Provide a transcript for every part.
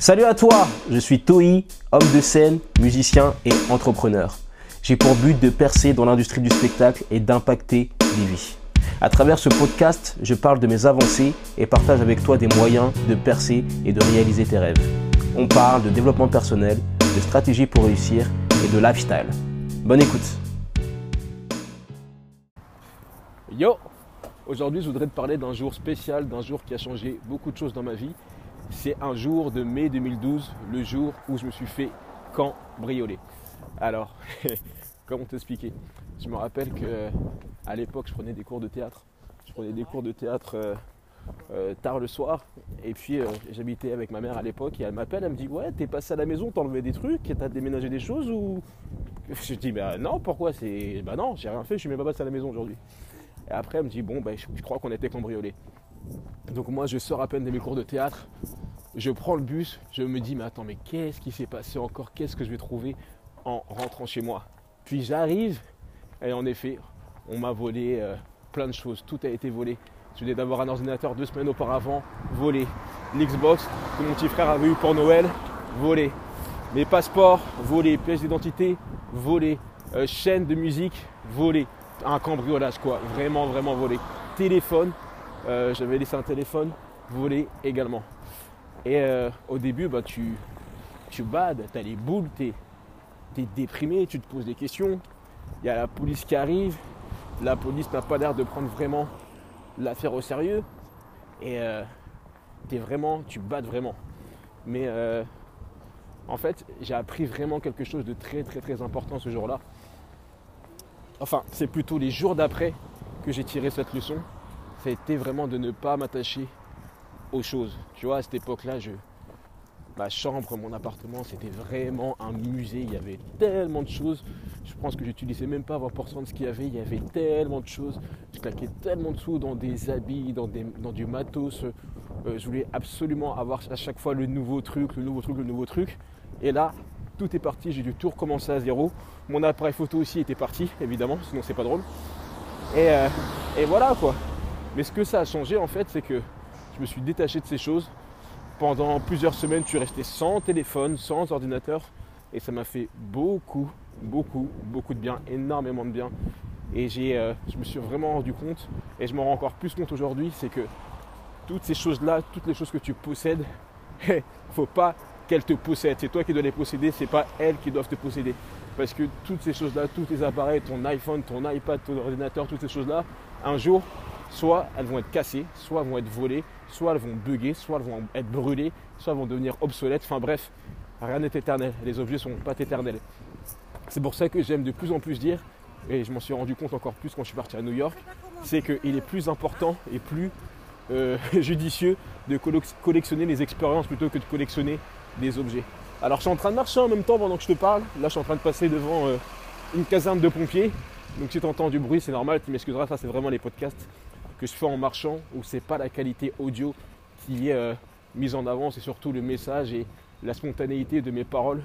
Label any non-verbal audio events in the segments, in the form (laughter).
Salut à toi, je suis Toi, homme de scène, musicien et entrepreneur. J'ai pour but de percer dans l'industrie du spectacle et d'impacter des vies. À travers ce podcast, je parle de mes avancées et partage avec toi des moyens de percer et de réaliser tes rêves. On parle de développement personnel, de stratégie pour réussir et de lifestyle. Bonne écoute. Yo Aujourd'hui, je voudrais te parler d'un jour spécial, d'un jour qui a changé beaucoup de choses dans ma vie. C'est un jour de mai 2012, le jour où je me suis fait cambrioler. Alors, (laughs) comment t'expliquer? Je me rappelle que à l'époque, je prenais des cours de théâtre. Je prenais des cours de théâtre euh, euh, tard le soir. Et puis, euh, j'habitais avec ma mère à l'époque. Et elle m'appelle, elle me dit Ouais, t'es passé à la maison, t'as enlevé des trucs, t'as déménagé des choses ou? Je dis Bah non, pourquoi? C'est. Bah non, j'ai rien fait, je suis même pas passé à la maison aujourd'hui. Et après, elle me dit Bon, bah, je, crois qu'on a été cambriolés. Donc, moi, je sors à peine de mes cours de théâtre. Je prends le bus, je me dis Mais attends, mais qu'est-ce qui s'est passé encore? Qu'est-ce que je vais trouver en rentrant chez moi? Puis j'arrive, et en effet, on m'a volé euh, plein de choses. Tout a été volé. Je venais d'avoir un ordinateur deux semaines auparavant, volé. L'Xbox que mon petit frère avait eu pour Noël, volé. Mes passeports, volé. Pièces d'identité, volé. Euh, chaîne de musique, volé. Un cambriolage quoi, vraiment vraiment volé. Téléphone, euh, j'avais laissé un téléphone, volé également. Et au début, bah, tu, tu bades, as les boules, tu es déprimé, tu te poses des questions. Il y a la police qui arrive, la police n'a pas l'air de prendre vraiment l'affaire au sérieux. Et euh, vraiment, tu battes vraiment. Mais euh, en fait, j'ai appris vraiment quelque chose de très très très important ce jour-là. Enfin, c'est plutôt les jours d'après que j'ai tiré cette leçon. Ça a été vraiment de ne pas m'attacher aux choses. Tu vois, à cette époque-là, je, ma chambre, mon appartement, c'était vraiment un musée. Il y avait tellement de choses. Je pense que j'utilisais même pas 20% de ce qu'il y avait. Il y avait tellement de choses. Je claquais tellement de sous dans des habits, dans, du matos. Euh, je voulais absolument avoir à chaque fois le nouveau truc, le nouveau truc, le nouveau truc. Et là, tout est parti. J'ai dû tout recommencer à zéro. Mon appareil photo aussi était parti, évidemment, sinon c'est pas drôle. Et, euh, et voilà quoi. Mais ce que ça a changé en fait, c'est que je me suis détaché de ces choses pendant plusieurs semaines, je suis resté sans téléphone, sans ordinateur. Et ça m'a fait beaucoup, beaucoup, beaucoup de bien, énormément de bien. Et euh, je me suis vraiment rendu compte, et je m'en rends encore plus compte aujourd'hui, c'est que toutes ces choses-là, toutes les choses que tu possèdes, il (laughs) ne faut pas qu'elles te possèdent. C'est toi qui dois les posséder, c'est pas elles qui doivent te posséder. Parce que toutes ces choses-là, tous tes appareils, ton iPhone, ton iPad, ton ordinateur, toutes ces choses-là, un jour, soit elles vont être cassées, soit elles vont être volées, soit elles vont bugger, soit elles vont être brûlées, soit elles vont devenir obsolètes. Enfin bref, rien n'est éternel. Les objets ne sont pas éternels. C'est pour ça que j'aime de plus en plus dire, et je m'en suis rendu compte encore plus quand je suis parti à New York, c'est qu'il est plus important et plus euh, (laughs) judicieux de collectionner les expériences plutôt que de collectionner des objets. Alors je suis en train de marcher en même temps pendant que je te parle. Là je suis en train de passer devant euh, une caserne de pompiers. Donc si tu entends du bruit, c'est normal, tu m'excuseras, ça c'est vraiment les podcasts que je fais en marchant, où c'est pas la qualité audio qui est euh, mise en avant, c'est surtout le message et la spontanéité de mes paroles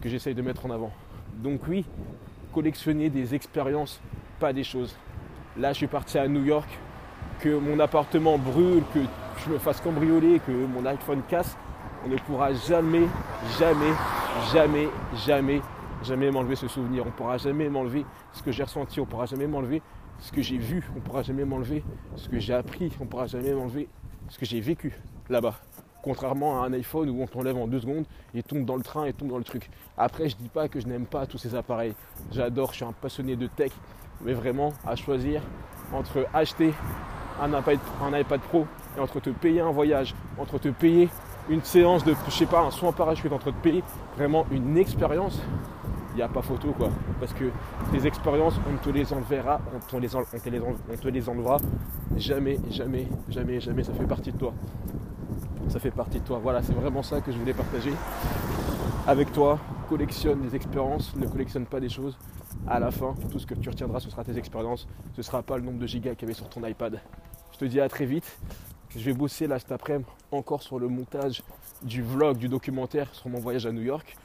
que j'essaye de mettre en avant. Donc oui, collectionner des expériences, pas des choses. Là, je suis parti à New York, que mon appartement brûle, que je me fasse cambrioler, que mon iPhone casse, on ne pourra jamais, jamais, jamais, jamais, jamais m'enlever ce souvenir. On ne pourra jamais m'enlever ce que j'ai ressenti. On ne pourra jamais m'enlever ce que j'ai vu, on ne pourra jamais m'enlever. Ce que j'ai appris, on ne pourra jamais m'enlever. Ce que j'ai vécu là-bas. Contrairement à un iPhone où on t'enlève en deux secondes, il tombe dans le train et tombe dans le truc. Après, je ne dis pas que je n'aime pas tous ces appareils. J'adore, je suis un passionné de tech. Mais vraiment, à choisir entre acheter un iPad, un iPad Pro et entre te payer un voyage, entre te payer une séance de, je sais pas, un soin parachute, entre te payer vraiment une expérience, il n'y a pas photo quoi. Parce que tes expériences, on te les enverra, on te les, les, on te les enlevera. Jamais, jamais, jamais, jamais, ça fait partie de toi. Ça fait partie de toi. Voilà, c'est vraiment ça que je voulais partager avec toi. Collectionne des expériences, ne collectionne pas des choses. À la fin, tout ce que tu retiendras, ce sera tes expériences. Ce ne sera pas le nombre de gigas qu'il y avait sur ton iPad. Je te dis à très vite. Je vais bosser là cet après-midi encore sur le montage du vlog, du documentaire sur mon voyage à New York.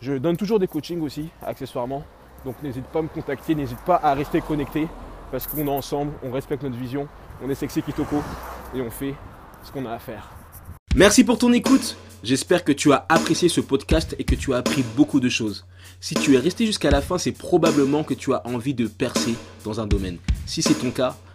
Je donne toujours des coachings aussi, accessoirement. Donc n'hésite pas à me contacter, n'hésite pas à rester connecté parce qu'on est ensemble, on respecte notre vision, on est sexy Kitoko et on fait ce qu'on a à faire. Merci pour ton écoute. J'espère que tu as apprécié ce podcast et que tu as appris beaucoup de choses. Si tu es resté jusqu'à la fin, c'est probablement que tu as envie de percer dans un domaine. Si c'est ton cas,